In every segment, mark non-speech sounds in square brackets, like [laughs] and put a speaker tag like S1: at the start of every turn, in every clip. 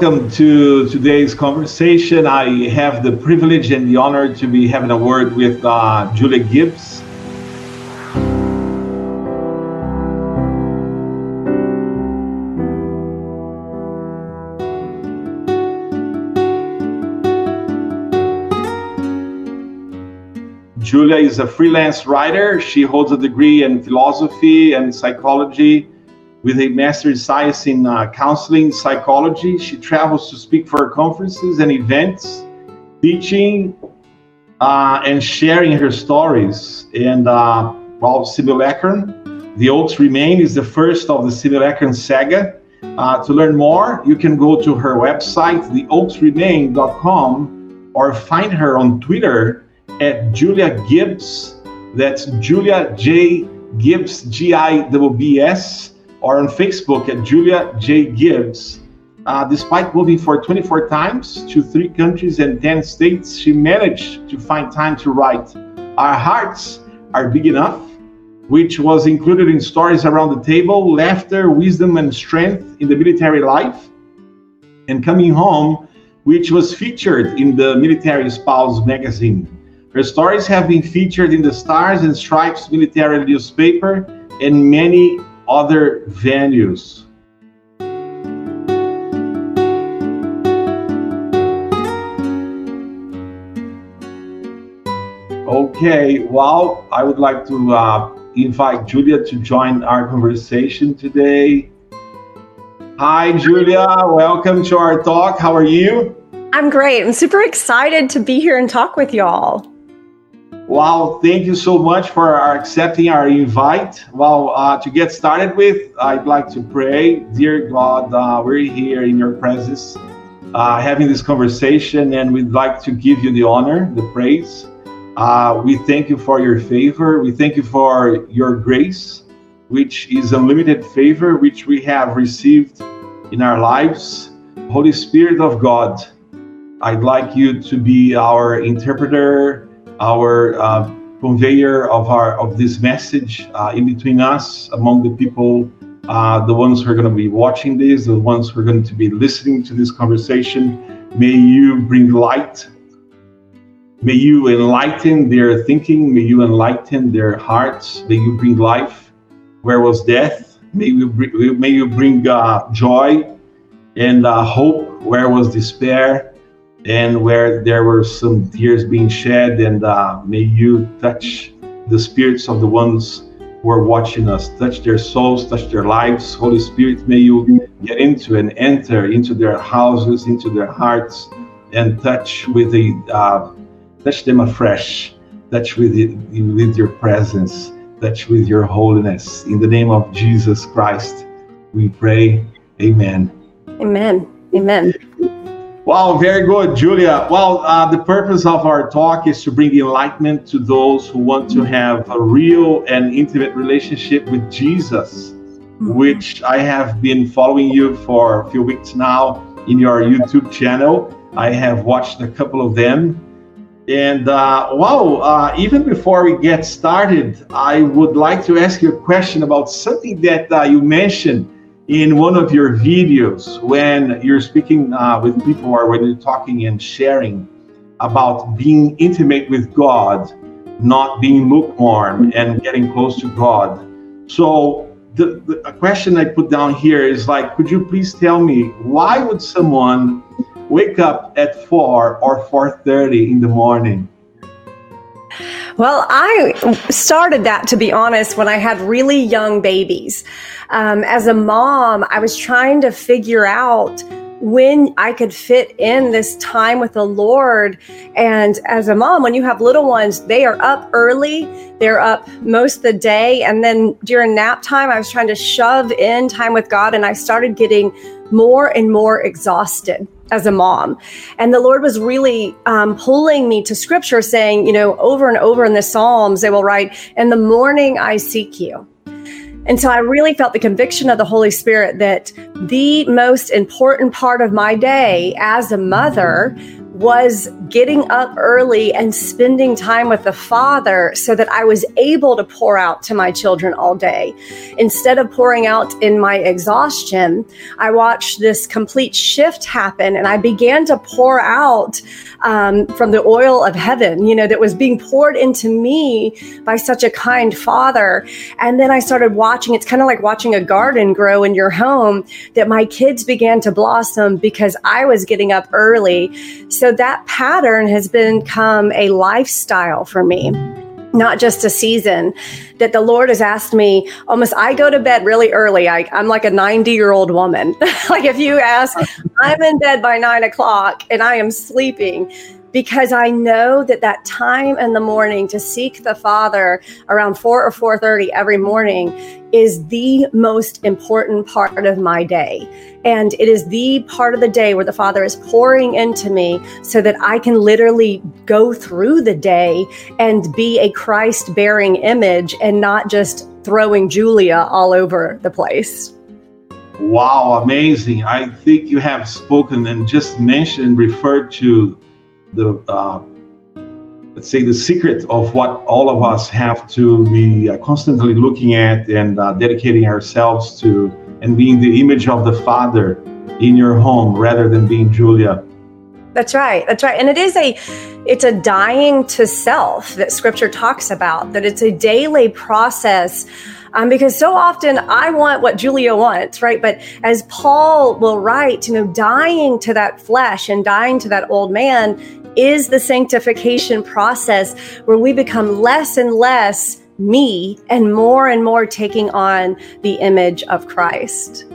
S1: welcome to today's conversation. I have the privilege and the honor to be having a word with uh, Julia Gibbs. Julia is a freelance writer. She holds a degree in philosophy and psychology with a master's in science in uh, counseling psychology. She travels to speak for conferences and events, teaching uh, and sharing her stories. And uh, well, Simulacrum, The Oaks Remain is the first of the Simulacrum saga. Uh, to learn more, you can go to her website, theoaksremain.com, or find her on Twitter at Julia Gibbs. That's Julia J. Gibbs, G I B B S, or on Facebook at Julia J. Gibbs. Uh, despite moving for 24 times to three countries and 10 states, she managed to find time to write Our Hearts Are Big Enough, which was included in Stories Around the Table, Laughter, Wisdom, and Strength in the Military Life, and Coming Home, which was featured in the Military Spouse magazine. Her stories have been featured in the Stars and Stripes military newspaper and many other venues. Okay, well, I would like to uh, invite Julia to join our conversation today. Hi, Julia. Welcome to our talk. How are you?
S2: I'm great. I'm super excited to be here and talk with y'all.
S1: Wow, thank you so much for accepting our invite. Well, uh, to get started with, I'd like to pray. Dear God, uh, we're here in your presence, uh, having this conversation, and we'd like to give you the honor, the praise. Uh, we thank you for your favor. We thank you for your grace, which is unlimited favor, which we have received in our lives. Holy Spirit of God, I'd like you to be our interpreter our uh, conveyor of our of this message uh, in between us among the people uh, the ones who are going to be watching this the ones who are going to be listening to this conversation may you bring light. May you enlighten their thinking may you enlighten their hearts may you bring life. Where was death? May you bring, may you bring uh, joy and uh, hope. Where was despair and where there were some tears being shed. And uh, may you touch the spirits of the ones who are watching us, touch their souls, touch their lives. Holy Spirit, may you get into and enter into their houses, into their hearts, and touch with the uh, touch them afresh. Touch with it, with your presence. Touch with your holiness. In the name of Jesus Christ, we pray. Amen.
S2: Amen. Amen.
S1: Wow, very good, Julia. Well, uh, the purpose of our talk is to bring enlightenment to those who want to have a real and intimate relationship with Jesus, which I have been following you for a few weeks now in your YouTube channel. I have watched a couple of them. And uh, wow, uh, even before we get started, I would like to ask you a question about something that uh, you mentioned in one of your videos when you're speaking uh, with people or when you're talking and sharing about being intimate with God, not being lukewarm and getting close to God. So the, the a question I put down here is like, could you please tell me why would someone wake up at four or four thirty in the morning?
S2: Well, I started that to be honest when I had really young babies. Um, as a mom, I was trying to figure out when I could fit in this time with the Lord. And as a mom, when you have little ones, they are up early, they're up most of the day. And then during nap time, I was trying to shove in time with God, and I started getting more and more exhausted as a mom. And the Lord was really um, pulling me to scripture, saying, you know, over and over in the Psalms, they will write, In the morning I seek you. And so I really felt the conviction of the Holy Spirit that the most important part of my day as a mother was getting up early and spending time with the Father so that I was able to pour out to my children all day. Instead of pouring out in my exhaustion, I watched this complete shift happen and I began to pour out um, from the oil of heaven, you know, that was being poured into me by such a kind Father. And then I started watching, it's kind of like watching a garden grow in your home, that my kids began to blossom because I was getting up early. So that pattern has become a lifestyle for me not just a season that the lord has asked me almost i go to bed really early. I, am like a 90 year old woman. [laughs] Like if you ask i'm in bed by nine o'clock and i am sleeping because I know that that time in the morning to seek the Father around 4 or 4:30 every morning is the most important part of my day. And it is the part of the day where the Father is pouring into me so that I can literally go through the day and be a Christ bearing image and not just throwing Julia all over the place.
S1: Wow, amazing. I think you have spoken and just mentioned, referred to the uh, let's say the secret of what all of us have to be uh, constantly looking at and uh, dedicating ourselves to and being the image of the father in your home rather than being julia
S2: that's right that's right and it is a it's a dying to self that scripture talks about that it's a daily process um, because so often I want what Julia wants, right? But as Paul will write, you know, dying to that flesh and dying to that old man is the sanctification process where we become less and less me and more and more taking on the image of Christ.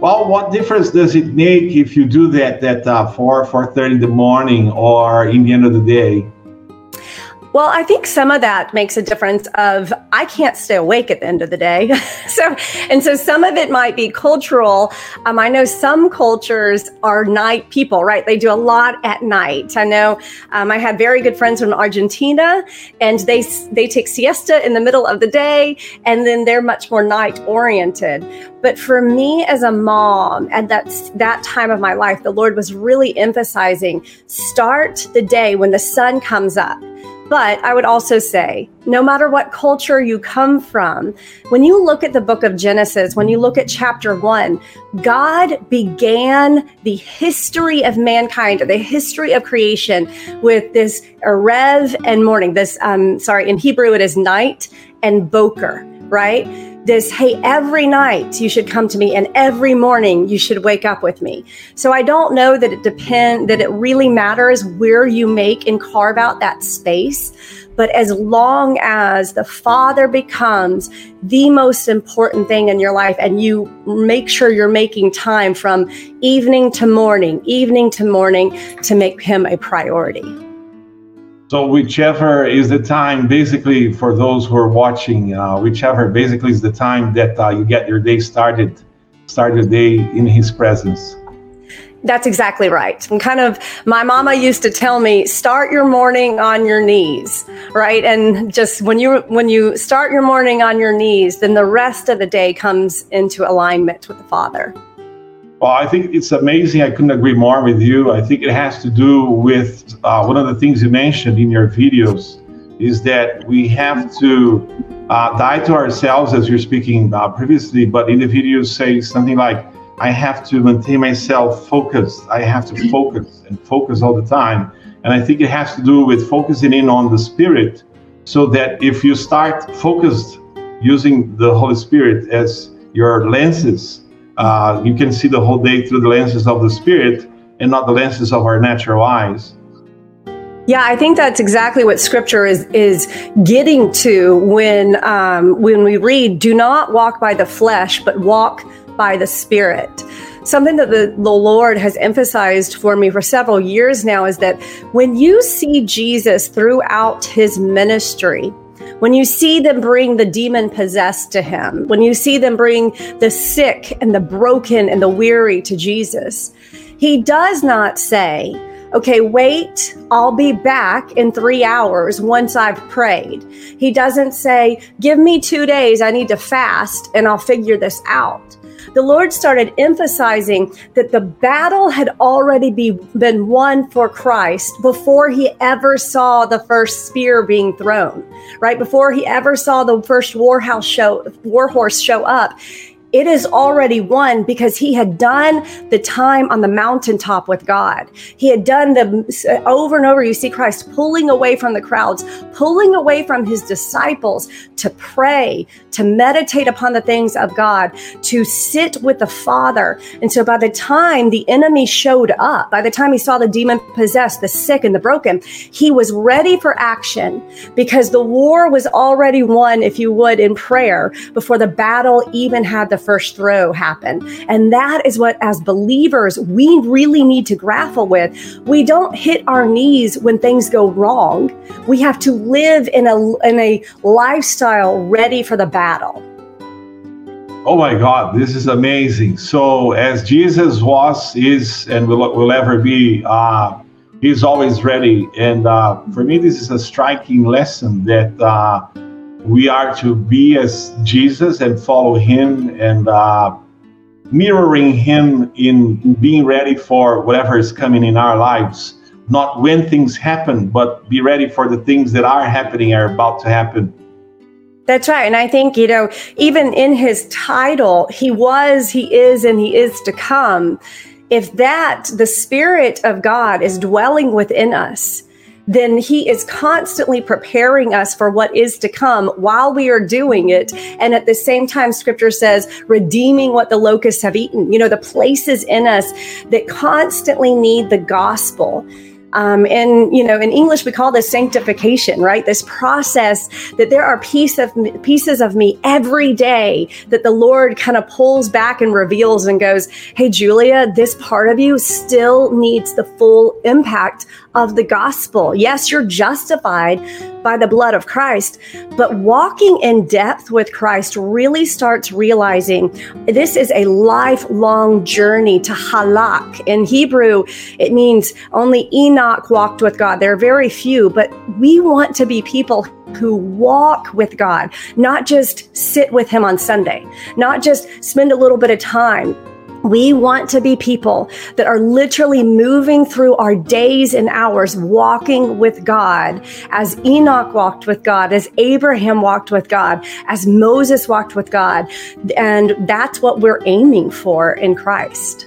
S1: Well, what difference does it make if you do that at uh, 4, 4.30 in the morning or in the end of the day?
S2: Well, I think some of that makes a difference of I can't stay awake at the end of the day. [laughs] so, and so some of it might be cultural. Um, I know some cultures are night people, right? They do a lot at night. I know um, I have very good friends from Argentina and they, they take siesta in the middle of the day and then they're much more night oriented. But for me as a mom at that, that time of my life, the Lord was really emphasizing start the day when the sun comes up but I would also say, no matter what culture you come from, when you look at the book of Genesis, when you look at chapter one, God began the history of mankind, the history of creation with this Erev and morning. This, um, sorry, in Hebrew it is night and boker, right? This, hey, every night you should come to me and every morning you should wake up with me. So I don't know that it depend that it really matters where you make and carve out that space. But as long as the Father becomes the most important thing in your life and you make sure you're making time from evening to morning, evening to morning to make him a priority.
S1: So whichever is the time, basically for those who are watching, uh, whichever basically is the time that uh, you get your day started, start your day in His presence.
S2: That's exactly right. And kind of, my mama used to tell me, start your morning on your knees, right? And just when you when you start your morning on your knees, then the rest of the day comes into alignment with the Father.
S1: Well, I think it's amazing. I couldn't agree more with you. I think it has to do with uh, one of the things you mentioned in your videos is that we have to uh, die to ourselves, as you're speaking uh, previously, but in the videos say something like, I have to maintain myself focused. I have to focus and focus all the time. And I think it has to do with focusing in on the Spirit so that if you start focused using the Holy Spirit as your lenses, uh, you can see the whole day through the lenses of the spirit and not the lenses of our natural eyes.
S2: Yeah, I think that's exactly what Scripture is is getting to when um, when we read, "Do not walk by the flesh, but walk by the Spirit." Something that the, the Lord has emphasized for me for several years now is that when you see Jesus throughout His ministry, when you see them bring the demon possessed to him, when you see them bring the sick and the broken and the weary to Jesus, he does not say, okay, wait, I'll be back in three hours once I've prayed. He doesn't say, give me two days, I need to fast and I'll figure this out. The Lord started emphasizing that the battle had already be, been won for Christ before he ever saw the first spear being thrown, right? Before he ever saw the first war house show, war horse show up it is already won because he had done the time on the mountaintop with God. He had done the over and over. You see Christ pulling away from the crowds, pulling away from his disciples to pray, to meditate upon the things of God, to sit with the Father. And so by the time the enemy showed up, by the time he saw the demon possessed, the sick, and the broken, he was ready for action because the war was already won, if you would, in prayer before the battle even had the first throw happen. And that is what, as believers, we really need to grapple with. We don't hit our knees when things go wrong. We have to live in a, in a lifestyle ready for the battle.
S1: Oh my God, this is amazing. So, as Jesus was, is, and will, will ever be, uh, he's always ready. And uh, for me, this is a striking lesson that uh, we are to be as Jesus and follow Him and uh, mirroring Him in being ready for whatever is coming in our lives. Not when things happen, but be ready for the things that are happening, are about to happen.
S2: That's right. And I think, you know, even in his title, he was, he is, and he is to come. If that, the Spirit of God is dwelling within us, then he is constantly preparing us for what is to come while we are doing it. And at the same time, scripture says, redeeming what the locusts have eaten. You know, the places in us that constantly need the gospel. Um, and you know, in English, we call this sanctification, right? This process that there are piece of pieces of me every day that the Lord kind of pulls back and reveals and goes, "Hey, Julia, this part of you still needs the full impact of the gospel. Yes, you're justified by the blood of Christ, but walking in depth with Christ really starts realizing this is a lifelong journey to halak. In Hebrew, it means only Enoch walked with God. There are very few, but we want to be people who walk with God, not just sit with Him on Sunday, not just spend a little bit of time we want to be people that are literally moving through our days and hours walking with God as Enoch walked with God, as Abraham walked with God, as Moses walked with God. And that's what we're aiming for in Christ.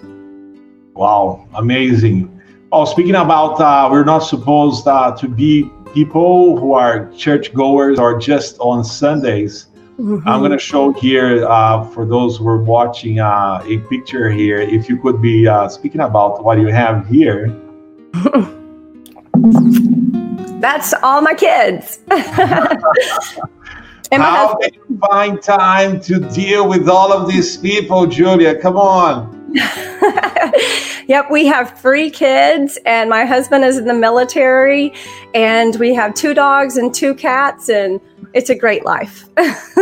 S1: Wow, amazing. Oh, speaking about, uh, we're not supposed uh, to be people who are church goers or just on Sundays. Mm-hmm. I'm going to show here uh, for those who are watching uh, a picture here. If you could be uh, speaking about what you have here. [laughs]
S2: That's all my kids. [laughs]
S1: and How can you find time to deal with all of these people, Julia? Come on. [laughs]
S2: yep, we have three kids, and my husband is in the military, and we have two dogs and two cats, and it's a great life.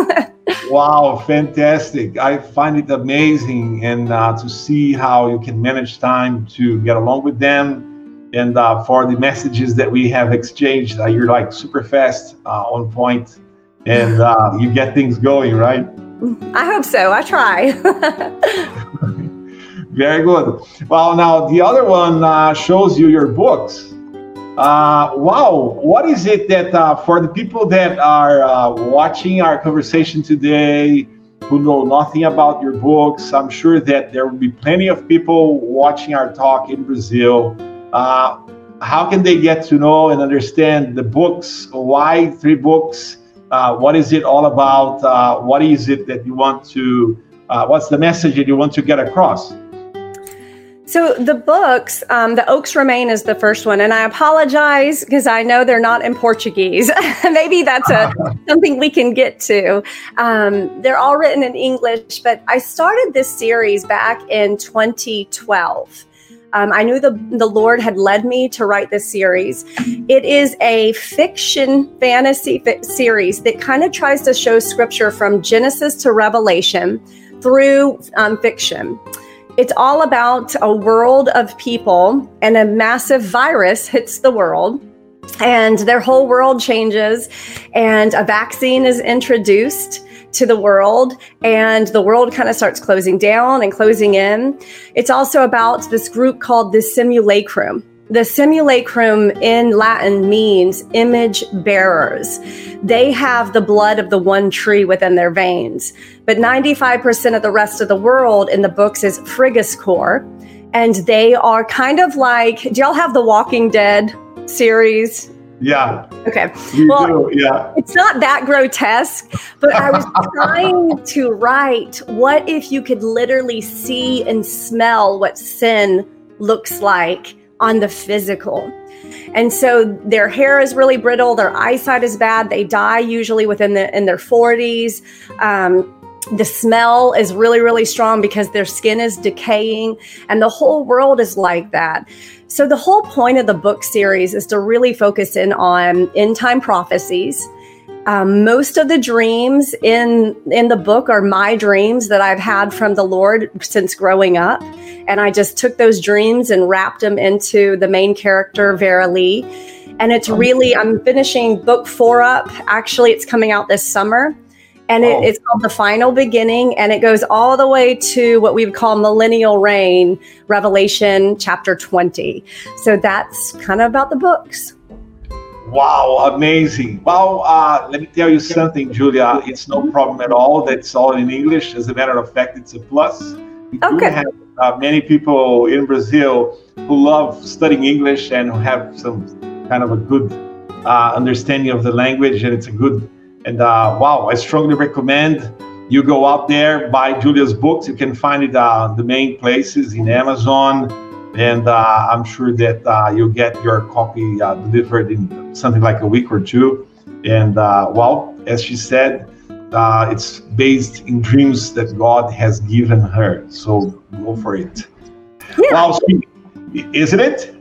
S2: [laughs]
S1: wow, fantastic. I find it amazing and uh, to see how you can manage time to get along with them and uh, for the messages that we have exchanged. Uh, you're like super fast, uh, on point, and uh, [laughs] you get things going, right?
S2: I hope so. I try. [laughs]
S1: Very good. Well, now the other one uh, shows you your books. Uh, wow, what is it that uh, for the people that are uh, watching our conversation today who know nothing about your books, I'm sure that there will be plenty of people watching our talk in Brazil. Uh, how can they get to know and understand the books? Why three books? Uh, what is it all about? Uh, what is it that you want to, what's the message that you want to get across?
S2: So the books, um, the Oaks Remain is the first one, and I apologize because I know they're not in Portuguese. [laughs] Maybe that's a [laughs] something we can get to. Um, they're all written in English, but I started this series back in 2012. Um, I knew the the Lord had led me to write this series. It is a fiction fantasy fi- series that kind of tries to show Scripture from Genesis to Revelation through um, fiction. It's all about a world of people, and a massive virus hits the world, and their whole world changes, and a vaccine is introduced to the world and the world kind of starts closing down and closing in. It's also about this group called the Simulacrum. The simulacrum in Latin means image bearers. They have the blood of the one tree within their veins. But 95% of the rest of the world in the books is Frigiskor. And they are kind of like, do y'all have the Walking Dead series?
S1: Yeah.
S2: Okay.
S1: You well, do, yeah.
S2: It's not that grotesque, but I was [laughs] trying to write what if you could literally see and smell what sin looks like on the physical. And so their hair is really brittle, their eyesight is bad. They die usually within the in their 40s. Um, the smell is really really strong because their skin is decaying and the whole world is like that so the whole point of the book series is to really focus in on end time prophecies um, most of the dreams in in the book are my dreams that I've had from the Lord since growing up, and I just took those dreams and wrapped them into the main character Vera Lee. And it's really I'm finishing book four up. Actually, it's coming out this summer. And it, oh. it's called The Final Beginning, and it goes all the way to what we would call Millennial Reign, Revelation chapter 20. So that's kind of about the books.
S1: Wow, amazing. Well, uh, let me tell you something, Julia. It's no problem at all. That's all in English. As a matter of fact, it's a plus. We
S2: okay.
S1: have uh, many people in Brazil who love studying English and who have some kind of a good uh, understanding of the language, and it's a good. And uh, wow, I strongly recommend you go out there, buy Julia's books. You can find it uh, the main places in Amazon and uh, I'm sure that uh, you'll get your copy uh, delivered in something like a week or two. And uh, well, as she said, uh, it's based in dreams that God has given her. So go for it.
S2: Yeah.
S1: Well, isn't it?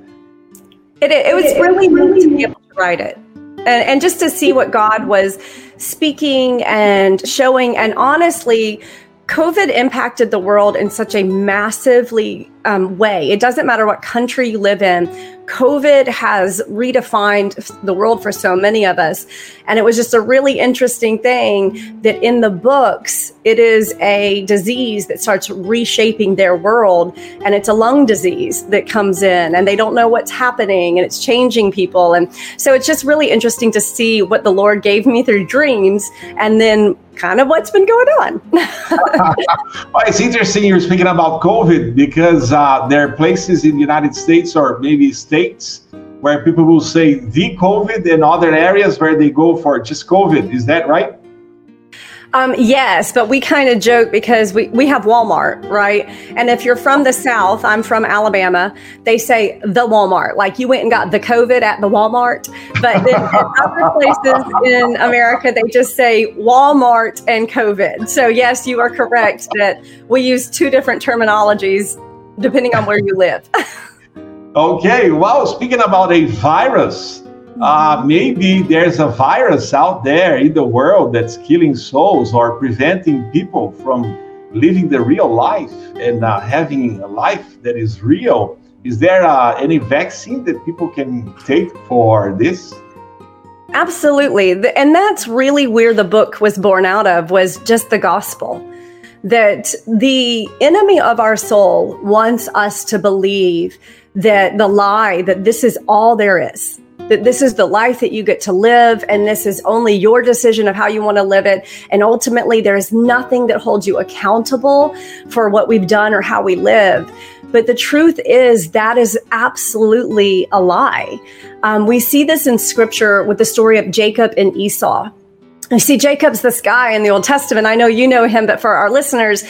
S2: It, it was really neat to be able to write it. And, and just to see what God was speaking and showing. And honestly, COVID impacted the world in such a massively um, way. It doesn't matter what country you live in. COVID has redefined the world for so many of us. And it was just a really interesting thing that in the books, it is a disease that starts reshaping their world. And it's a lung disease that comes in, and they don't know what's happening, and it's changing people. And so it's just really interesting to see what the Lord gave me through dreams and then kind of what's been going on. [laughs]
S1: well, it's interesting you're speaking about COVID because uh, there are places in the United States or maybe states where people will say the COVID and other areas where they go for just COVID. Is that right?
S2: Um, yes, but we kind of joke because we, we have Walmart, right? And if you're from the South, I'm from Alabama, they say the Walmart, like you went and got the COVID at the Walmart. But then [laughs] other places in America, they just say Walmart and COVID. So, yes, you are correct that we use two different terminologies depending on where you live. [laughs]
S1: okay, well, speaking about a virus, uh, maybe there's a virus out there in the world that's killing souls or preventing people from living the real life and uh, having a life that is real. Is there uh, any vaccine that people can take for this?
S2: Absolutely. And that's really where the book was born out of was just the gospel. That the enemy of our soul wants us to believe that the lie that this is all there is that this is the life that you get to live and this is only your decision of how you want to live it. And ultimately, there is nothing that holds you accountable for what we've done or how we live. But the truth is, that is absolutely a lie. Um, we see this in scripture with the story of Jacob and Esau. You see, Jacob's this guy in the Old Testament. I know you know him, but for our listeners,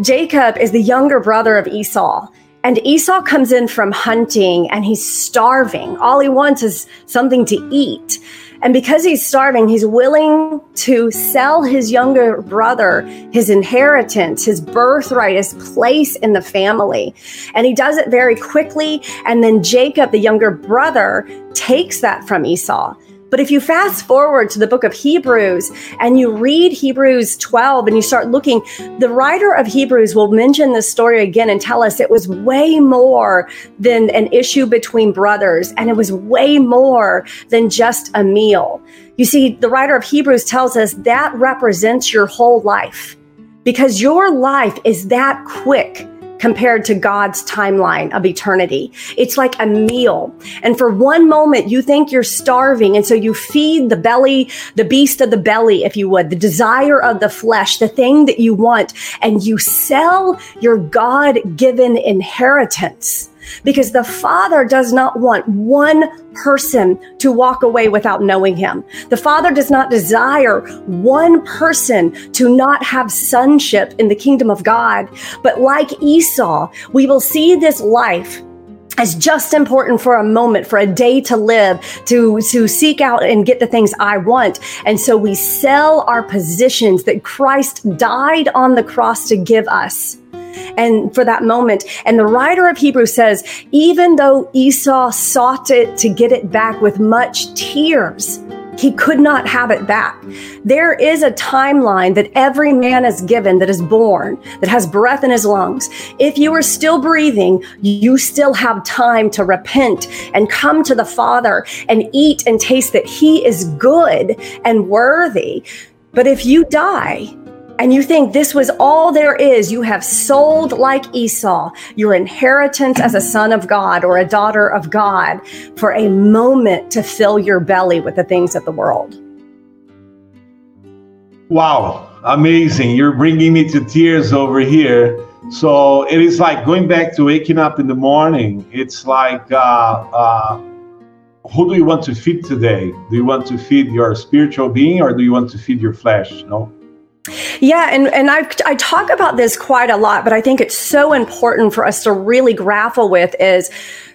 S2: Jacob is the younger brother of Esau. And Esau comes in from hunting and he's starving. All he wants is something to eat. And because he's starving, he's willing to sell his younger brother his inheritance, his birthright, his place in the family. And he does it very quickly. And then Jacob, the younger brother, takes that from Esau But if you fast forward to the book of Hebrews and you read Hebrews 12 and you start looking, the writer of Hebrews will mention this story again and tell us it was way more than an issue between brothers and it was way more than just a meal. You see, the writer of Hebrews tells us that represents your whole life because your life is that quick compared to God's timeline of eternity. It's like a meal. And for one moment, you think you're starving. And so you feed the belly, the beast of the belly, if you would, the desire of the flesh, the thing that you want, and you sell your God given inheritance because the Father does not want one person to walk away without knowing Him. The Father does not desire one person to not have sonship in the kingdom of God. But like Esau, we will see this life as just important for a moment, for a day to live, to, to seek out and get the things I want. And so we sell our positions that Christ died on the cross to give us and for that moment. And the writer of Hebrews says, even though Esau sought it to get it back with much tears, he could not have it back. There is a timeline that every man is given that is born, that has breath in his lungs. If you are still breathing, you still have time to repent and come to the Father and eat and taste that he is good and worthy. But if you die, and you think this was all there is, you have sold like Esau your inheritance as a son of God or a daughter of God for a moment to fill your belly with the things of the world.
S1: Wow, amazing. You're bringing me to tears over here. So it is like going back to waking up in the morning. It's like, uh, uh, who do you want to feed today? Do you want to feed your spiritual being or do you want to feed your flesh? No?
S2: Yeah, and, and I, I talk about this quite a lot, but I think it's so important for us to really grapple with is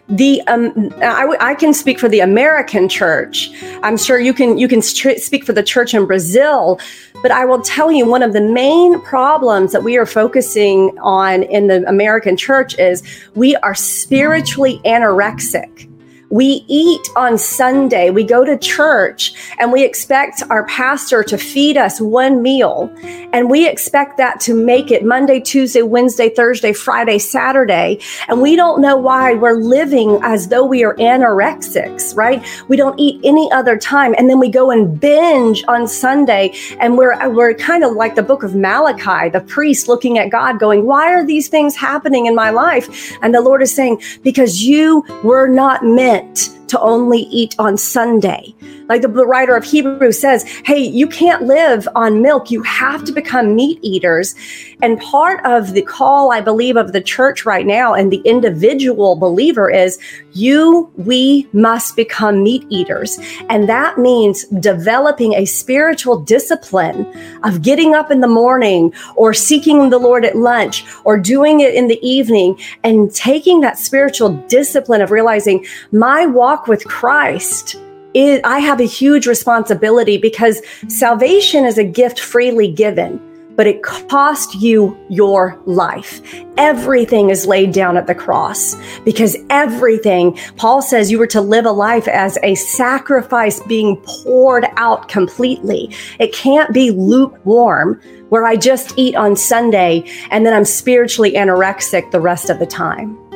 S2: the um, I, I can speak for the American church. I'm sure you can you can st- speak for the church in Brazil, but I will tell you one of the main problems that we are focusing on in the American church is we are spiritually anorexic. We eat on Sunday. We go to church and we expect our pastor to feed us one meal. And we expect that to make it Monday, Tuesday, Wednesday, Thursday, Friday, Saturday. And we don't know why we're living as though we are anorexics, right? We don't eat any other time. And then we go and binge on Sunday. And we're, we're kind of like the book of Malachi, the priest looking at God going, why are these things happening in my life? And the Lord is saying, because you were not meant meant to only eat on Sunday. Like the writer of Hebrews says, hey, you can't live on milk. You have to become meat eaters. And part of the call, I believe, of the church right now and the individual believer is you, we must become meat eaters. And that means developing a spiritual discipline of getting up in the morning or seeking the Lord at lunch or doing it in the evening and taking that spiritual discipline of realizing my walk with Christ is, I have a huge responsibility because salvation is a gift freely given but it cost you your life. Everything is laid down at the cross because everything, Paul says you were to live a life as a sacrifice being poured out completely. It can't be lukewarm where I just eat on Sunday and then I'm spiritually anorexic the rest of the time.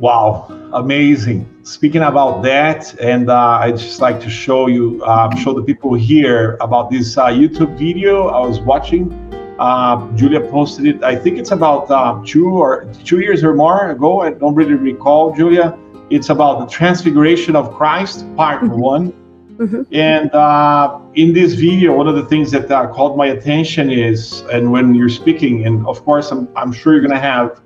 S1: Wow, amazing. Speaking about that, and uh, I just like to show you, uh, show the people here about this uh, YouTube video I was watching. Uh, Julia posted it. I think it's about uh, two or two years or more ago. I don't really recall, Julia. It's about the Transfiguration of Christ, part mm-hmm. one. Mm-hmm. And uh, in this video, one of the things that called my attention is, and when you're speaking, and of course, I'm, I'm sure you're going to have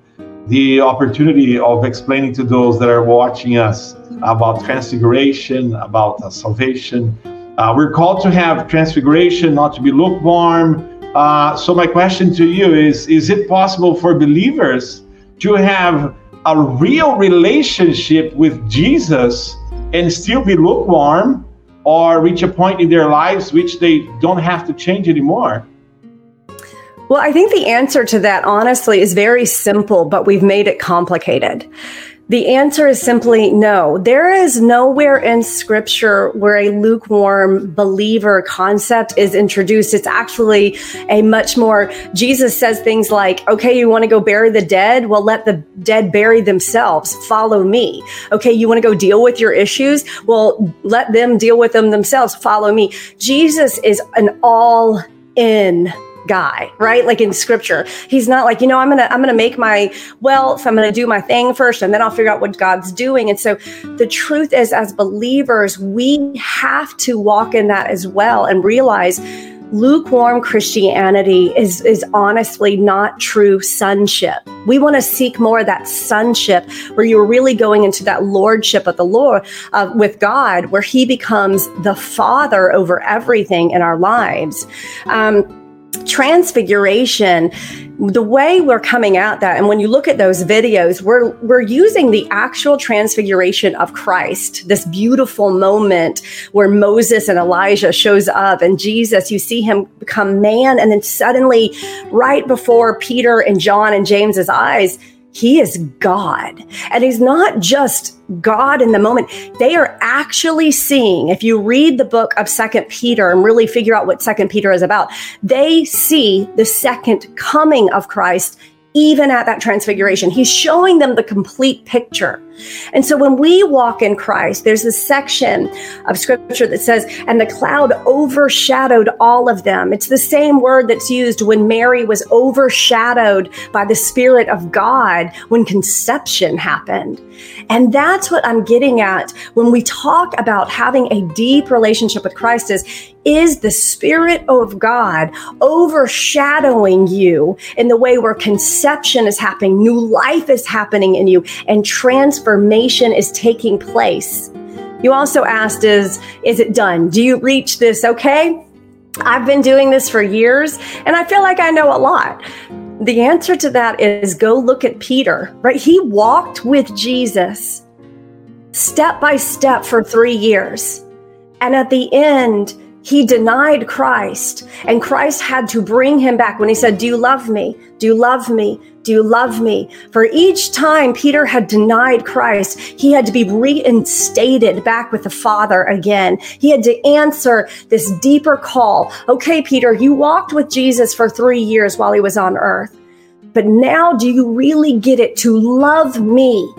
S1: the opportunity of explaining to those that are watching us about transfiguration, about uh, salvation. Uh, we're called to have transfiguration, not to be lukewarm. Uh, so, my question to you is Is it possible for believers to have a real relationship with Jesus and still be lukewarm or reach a point in their lives which they don't have to change anymore?
S2: Well, I think the answer to that, honestly, is very simple, but we've made it complicated. The answer is simply no. There is nowhere in scripture where a lukewarm believer concept is introduced. It's actually a much more, Jesus says things like, okay, you want to go bury the dead? Well, let the dead bury themselves. Follow me. Okay, you want to go deal with your issues? Well, let them deal with them themselves. Follow me. Jesus is an all in guy, right? Like in scripture. He's not like, you know, I'm going to I'm going to make my wealth, I'm going to do my thing first and then I'll figure out what God's doing. And so the truth is as believers, we have to walk in that as well and realize lukewarm Christianity is, is honestly not true sonship. We want to seek more of that sonship where you're really going into that lordship of the Lord uh, with God, where He becomes the Father over everything in our lives. Um, transfiguration the way we're coming at that and when you look at those videos we're we're using the actual transfiguration of Christ this beautiful moment where Moses and Elijah shows up and Jesus you see him become man and then suddenly right before Peter and John and James's eyes he is God. And he's not just God in the moment. They are actually seeing, if you read the book of Second Peter and really figure out what Second Peter is about, they see the second coming of Christ even at that transfiguration. He's showing them the complete picture. And so when we walk in Christ, there's a section of scripture that says, and the cloud overshadowed all of them. It's the same word that's used when Mary was overshadowed by the Spirit of God when conception happened. And that's what I'm getting at when we talk about having a deep relationship with Christ is is the Spirit of God overshadowing you in the way where conception is happening, new life is happening in you, and transformation is taking place. You also asked, is, is it done? Do you reach this okay? I've been doing this for years and I feel like I know a lot. The answer to that is go look at Peter, right? He walked with Jesus step by step for three years. And at the end, he denied Christ, and Christ had to bring him back when he said, Do you love me? Do you love me? Do you love me? For each time Peter had denied Christ, he had to be reinstated back with the Father again. He had to answer this deeper call. Okay, Peter, you walked with Jesus for three years while he was on earth. But now, do you really get it? To love me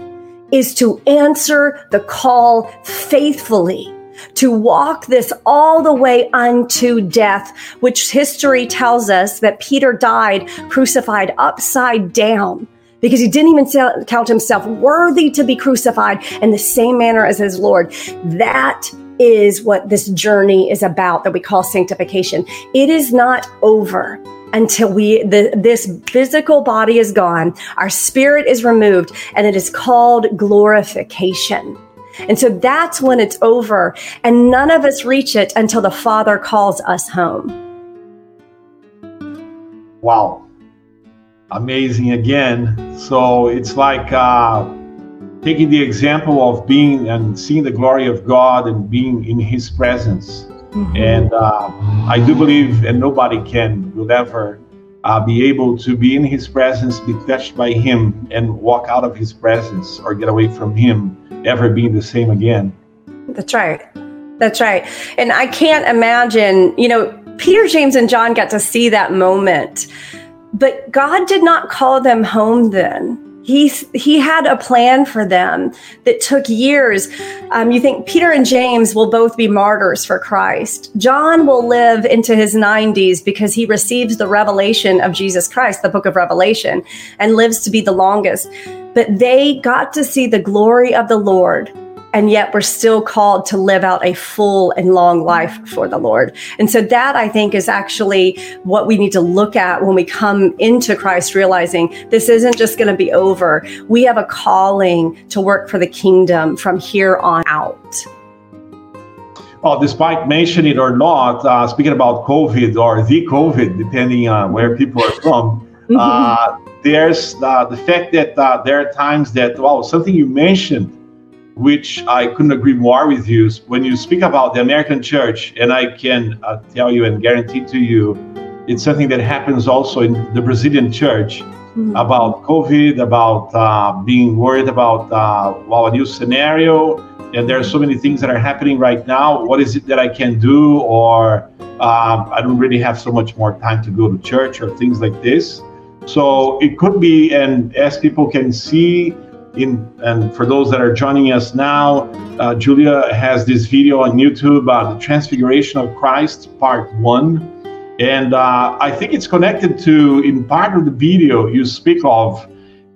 S2: is to answer the call faithfully to walk this all the way unto death, which history tells us that Peter died crucified upside down because he didn't even count himself worthy to be crucified in the same manner as his Lord. That is what this journey is about that we call sanctification. It is not over until we the, this physical body is gone, our spirit is removed, and it is called glorification. And so that's when it's over. And none of us reach it until the Father calls us home.
S1: Wow. Amazing again. So it's like uh, taking the example of being and seeing the glory of God and being in His presence. Mm-hmm. And uh, I do believe, and nobody can, will ever uh, be able to be in His presence, be touched by Him, and walk out of His presence or get away from Him ever being the same again.
S2: That's right. That's right. And I can't imagine, you know, Peter, James, and John got to see that moment, but God did not call them home then. He, he had a plan for them that took years. Um, you think Peter and James will both be martyrs for Christ. John will live into his 90s because he receives the revelation of Jesus Christ, the book of Revelation, and lives to be the longest. But they got to see the glory of the Lord and yet we're still called to live out a full and long life for the Lord. And so that I think is actually what we need to look at when we come into Christ, realizing this isn't just going to be over. We have a calling to work for the kingdom from here on out.
S1: Well, despite mentioning it or not, uh, speaking about COVID or the COVID, depending on where people are from, mm-hmm. uh, there's uh, the fact that uh, there are times that, well, something you mentioned which I couldn't agree more with you. When you speak about the American church, and I can uh, tell you and guarantee to you It's something that happens also in the Brazilian church mm-hmm. about COVID, about uh, being worried about uh, well, a new scenario. And there are so many things that are happening right now. What is it that I can do? Or um, I don't really have so much more time to go to church or things like this. So it could be, and as people can see, in and for those that are joining us now, uh, Julia has this video on YouTube about the Transfiguration of Christ, Part One, and uh, I think it's connected to in part of the video you speak of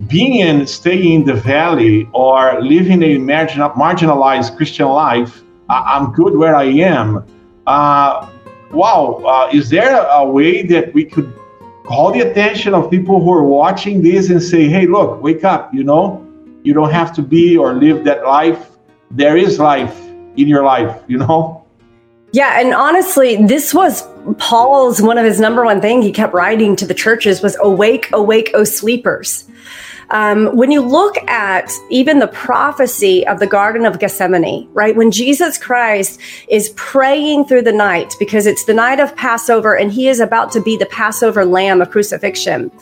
S1: being in staying in the valley or living a marginal, marginalized Christian life. I, am good where I am. Uh, wow, uh, is there a way that we could call the attention of people who are watching this and say, hey, look, wake up, you know, you don't have to be or live that life. There is life in your life, you know?
S2: Yeah, and honestly, this was Paul's one of his number one thing he kept writing to the churches was awake, awake, O sleepers. Um, when you look at even the prophecy of the Garden of Gethsemane, right? When Jesus Christ is praying through the night because it's the night of Passover and he is about to be the Passover lamb of crucifixion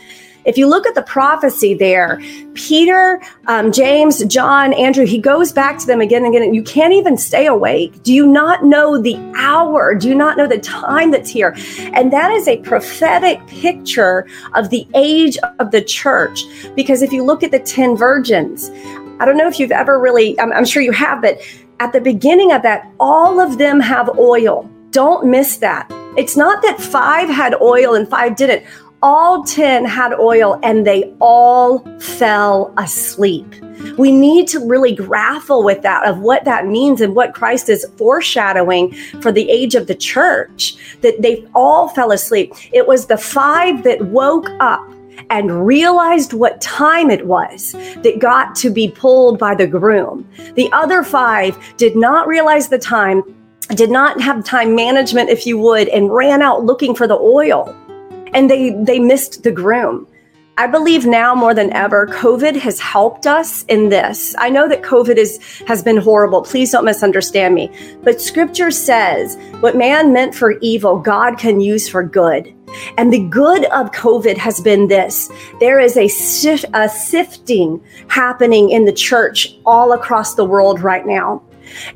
S2: if you look at the prophecy there, Peter, um, James, John, Andrew, he goes back to them again and again. You can't even stay awake. Do you not know the hour? Do you not know the time that's here? And that is a prophetic picture of the age of the church. Because if you look at the 10 virgins, I don't know if you've ever really, I'm, I'm sure you have, but at the beginning of that, all of them have oil. Don't miss that. It's not that five had oil and five didn't all 10 had oil and they all fell asleep. We need to really grapple with that of what that means and what Christ is foreshadowing for the age of the church that they all fell asleep. It was the five that woke up and realized what time it was that got to be pulled by the groom. The other five did not realize the time, did not have time management, if you would, and ran out looking for the oil and they they missed the groom. I believe now more than ever, COVID has helped us in this. I know that COVID is, has been horrible. Please don't misunderstand me. But scripture says what man meant for evil, God can use for good. And the good of COVID has been this there is a, sif- a sifting happening in the church all across the world right now.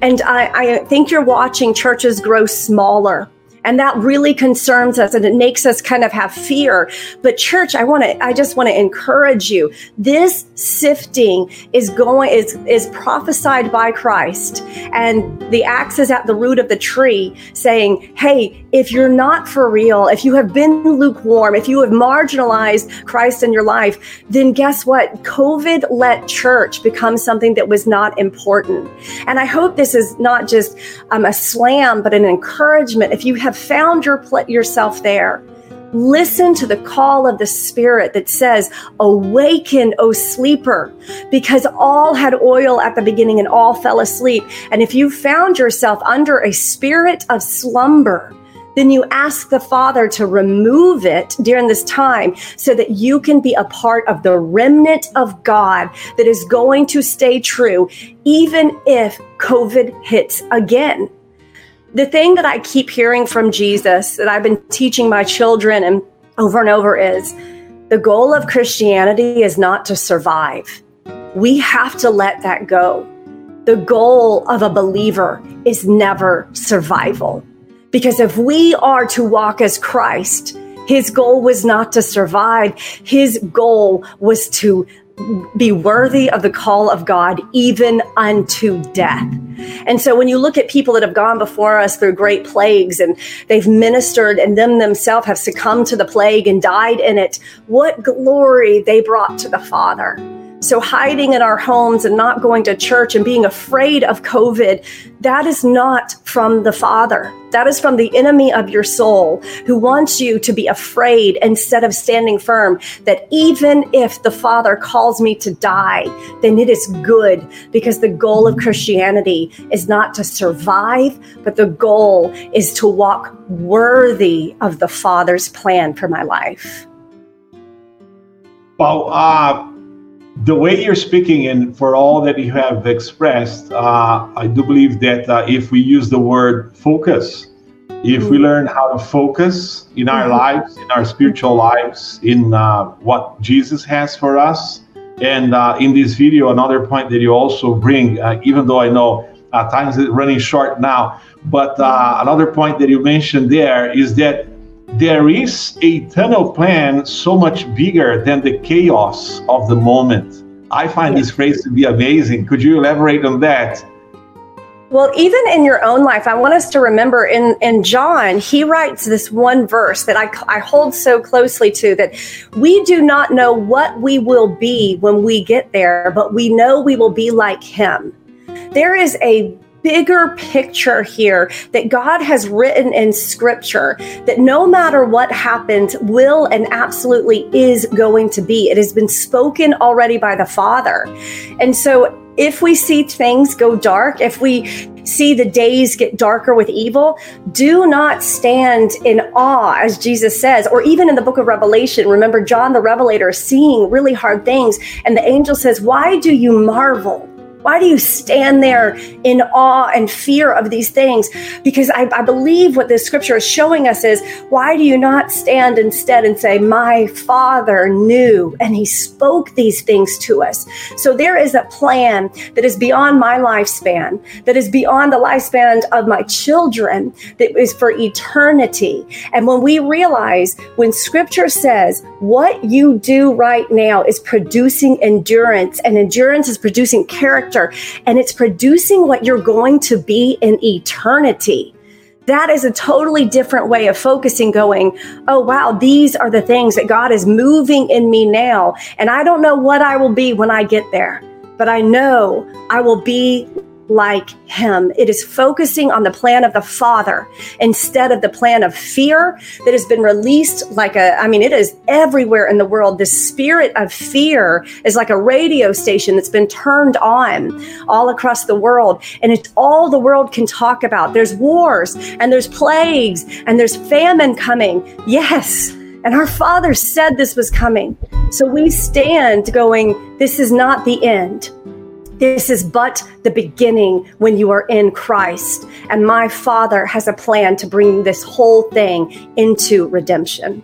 S2: And I, I think you're watching churches grow smaller and that really concerns us and it makes us kind of have fear. But church, I want to, I just want to encourage you. This sifting is going, is, is prophesied by Christ. And the axe is at the root of the tree saying, Hey, if you're not for real, if you have been lukewarm, if you have marginalized Christ in your life, then guess what? COVID let church become something that was not important. And I hope this is not just um, a slam, but an encouragement. If you have found your pl- yourself there, listen to the call of the Spirit that says, Awaken, O sleeper, because all had oil at the beginning and all fell asleep. And if you found yourself under a spirit of slumber, then you ask the Father to remove it during this time so that you can be a part of the remnant of God that is going to stay true, even if COVID hits again the thing that I keep hearing from Jesus that I've been teaching my children and over and over is the goal of Christianity is not to survive. We have to let that go. The goal of a believer is never survival. Because if we are to walk as Christ, his goal was not to survive. His goal was to be worthy of the call of God, even unto death. And so when you look at people that have gone before us through great plagues and they've ministered and them themselves have succumbed to the plague and died in it, what glory they brought to the Father. So, hiding in our homes and not going to church and being afraid of COVID, that is not from the Father. That is from the enemy of your soul who wants you to be afraid instead of standing firm that even if the Father calls me to die, then it is good because the goal of Christianity is not to survive, but the goal is to walk worthy of the Father's plan for my life.
S1: Well, uh, the way you're speaking and for all that you have expressed, uh, I do believe that uh, if we use the word focus, if we learn how to focus in our lives, in our spiritual lives, in uh, what Jesus has for us. And uh, in this video, another point that you also bring, uh, even though I know uh, times is running short now, but uh, another point that you mentioned there is that there is a eternal plan so much bigger than the chaos of the moment. I find this phrase to be amazing. Could you elaborate on that?
S2: Well, even in your own life, I want us to remember in, in John, he writes this one verse that I, I hold so closely to that we do not know what we will be when we get there, but we know we will be like him. There is a bigger picture here that God has written in scripture that no matter what happens, will and absolutely is going to be. It has been spoken already by the Father. And so if we see things go dark, if we see the days get darker with evil, do not stand in awe, as Jesus says, or even in the book of Revelation. Remember, John the Revelator seeing really hard things, and the angel says, Why do you marvel? Why do you stand there in awe and fear of these things? Because I, I, believe what this scripture is showing us is why do you not stand instead and say, My Father knew and He spoke these things to us? So there is a plan that is beyond my lifespan, that is beyond the lifespan of my children, that is for eternity. And when we realize when scripture says what you do right now is producing endurance, and endurance is producing character and it's producing what you're going to be in eternity. That is a totally different way of focusing, going, oh, wow, these are the things that God is moving in me now. And I don't know what I will be when I get there, but I know I will be like him. It is focusing on the plan of the Father instead of the plan of fear that has been released like a, I mean, it is everywhere in the world. The spirit of fear is like a radio station that's been turned on all across the world. And it's all the world can talk about. There's wars and there's plagues and there's famine coming. Yes. And our Father said this was coming. So we stand going, this is not the end. This is but the beginning when you are in Christ. And my Father has a plan to bring this whole thing into redemption.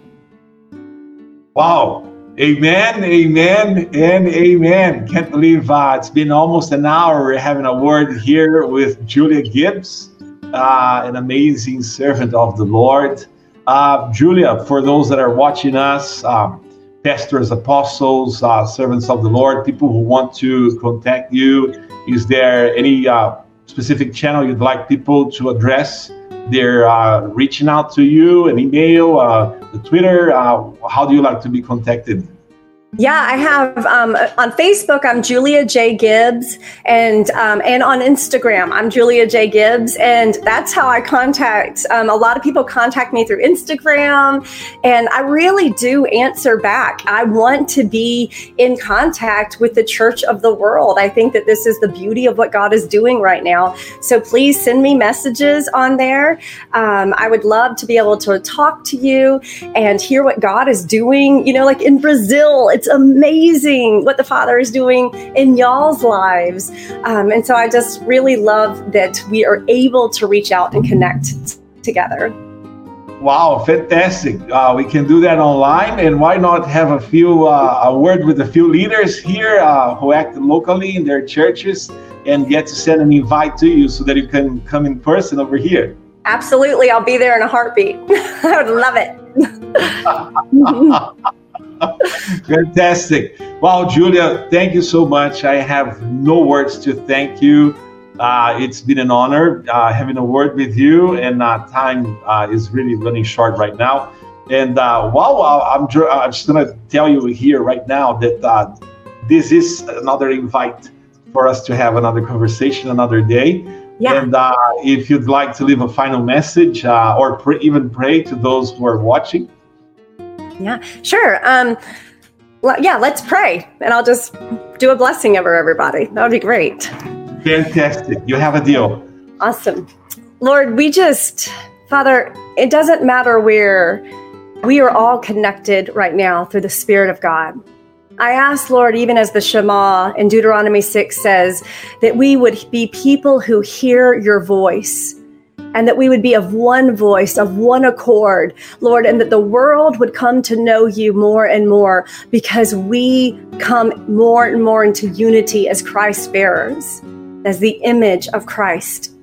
S1: Wow. Amen, amen, and amen. Can't believe uh, it's been almost an hour. We're having a word here with Julia Gibbs, uh, an amazing servant of the Lord. Uh, Julia, for those that are watching us, um, pastors, apostles, uh, servants of the Lord, people who want to contact you? Is there any uh, specific channel you'd like people to address? They're uh, reaching out to you, an email, uh, the Twitter. Uh, how do you like to be contacted?
S2: Yeah, I have um, on Facebook. I'm Julia J Gibbs, and um, and on Instagram, I'm Julia J Gibbs, and that's how I contact. Um, a lot of people contact me through Instagram, and I really do answer back. I want to be in contact with the Church of the World. I think that this is the beauty of what God is doing right now. So please send me messages on there. Um, I would love to be able to talk to you and hear what God is doing. You know, like in Brazil it's amazing what the Father is doing in y'all's lives. Um, and so I just really love that we are able to reach out and connect together.
S1: Wow, fantastic. Uh, we can do that online. And why not have a few, uh, a word with a few leaders here uh, who act locally in their churches and get to send an invite to you so that you can come in person over here?
S2: Absolutely. I'll be there in a heartbeat. [laughs] I would love it. [laughs]
S1: Fantastic. Wow, Julia, thank you so much. I have no words to thank you. Uh, it's been an honor uh, having a word with you, and uh, time uh, is really running short right now. And uh, wow, I'm, I'm just going to tell you here right now that uh, this is another invite for us to have another conversation another day. Yeah. And if you'd like to leave a final message or pr- even pray to those who are watching,
S2: yeah, sure. Um, yeah, let's pray, and I'll just do a blessing over everybody. That would be great.
S1: Fantastic. You have a deal.
S2: Awesome. Lord, we just, Father, it doesn't matter where we are all connected right now through the Spirit of God. I ask, Lord, even as the Shema in Deuteronomy 6 says, that we would be people who hear your voice and that we would be of one voice, of one accord, Lord, and that the world would come to know you more and more because we come more and more into unity as Christ bearers, as the image of Christ.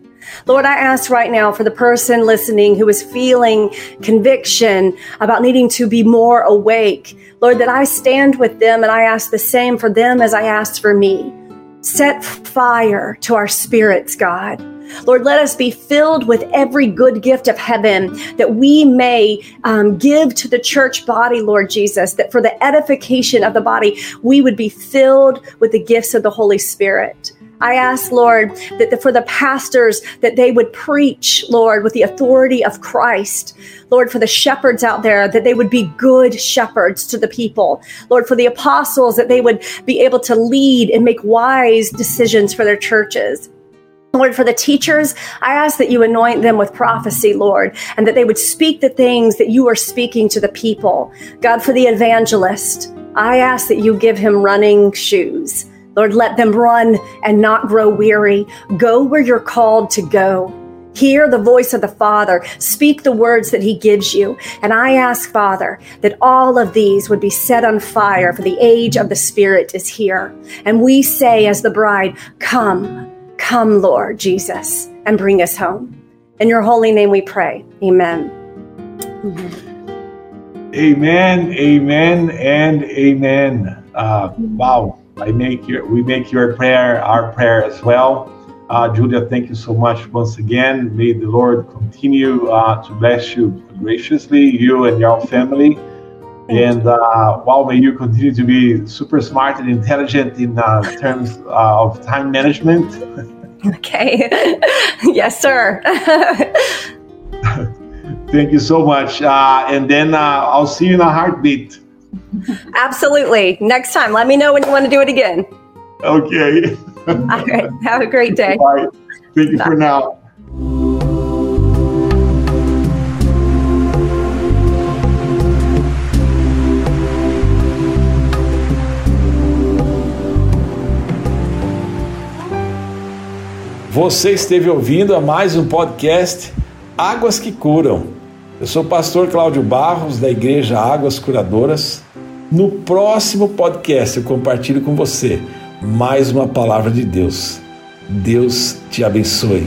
S2: Lord, I ask right now for the person listening who is feeling conviction about needing to be more awake. Lord, that I stand with them and I ask the same for them as I asked for me. Set fire to our spirits, God. Lord, let us be filled with every good gift of heaven that we may um, give to the church body, Lord Jesus, that for the edification of the body, we would be filled with the gifts of the Holy Spirit. I ask, Lord, that the, for the pastors, that they would preach, Lord, with the authority of Christ. Lord, for the shepherds out there, that they would be good shepherds to the people. Lord, for the apostles, that they would be able to lead and make wise decisions for their churches. Lord, for the teachers, I ask that you anoint them with prophecy, Lord, and that they would speak the things that you are speaking to the people. God, for the evangelist, I ask that you give him running shoes. Lord, let them run and not grow weary. Go where you're called to go. Hear the voice of the Father. Speak the words that He gives you. And I ask, Father, that all of these would be set on fire, for the age of the Spirit is here. And we say, as the bride, Come, come, Lord Jesus, and bring us home. In your holy name we pray. Amen.
S1: Amen, amen, and amen. Uh, wow. I make your we make your prayer our prayer as well. Uh, Julia, thank you so much once again. May the Lord continue uh, to bless you graciously, you and your family. And uh, wow, may you continue to be super smart and intelligent in uh, terms uh, of time management.
S2: Okay. [laughs] yes, sir. [laughs]
S1: thank you so much. Uh, and then I'll see you in a heartbeat.
S2: Absolutely. Next time, let me know when you want to do it again.
S1: Okay. [laughs]
S2: All right. Have a great day.
S1: Bye. Thank you Bye. for now. Você esteve ouvindo a mais um podcast Águas que Curam. Eu sou o pastor Cláudio Barros, da Igreja Águas Curadoras. No próximo podcast eu compartilho com você mais uma palavra de Deus. Deus te abençoe.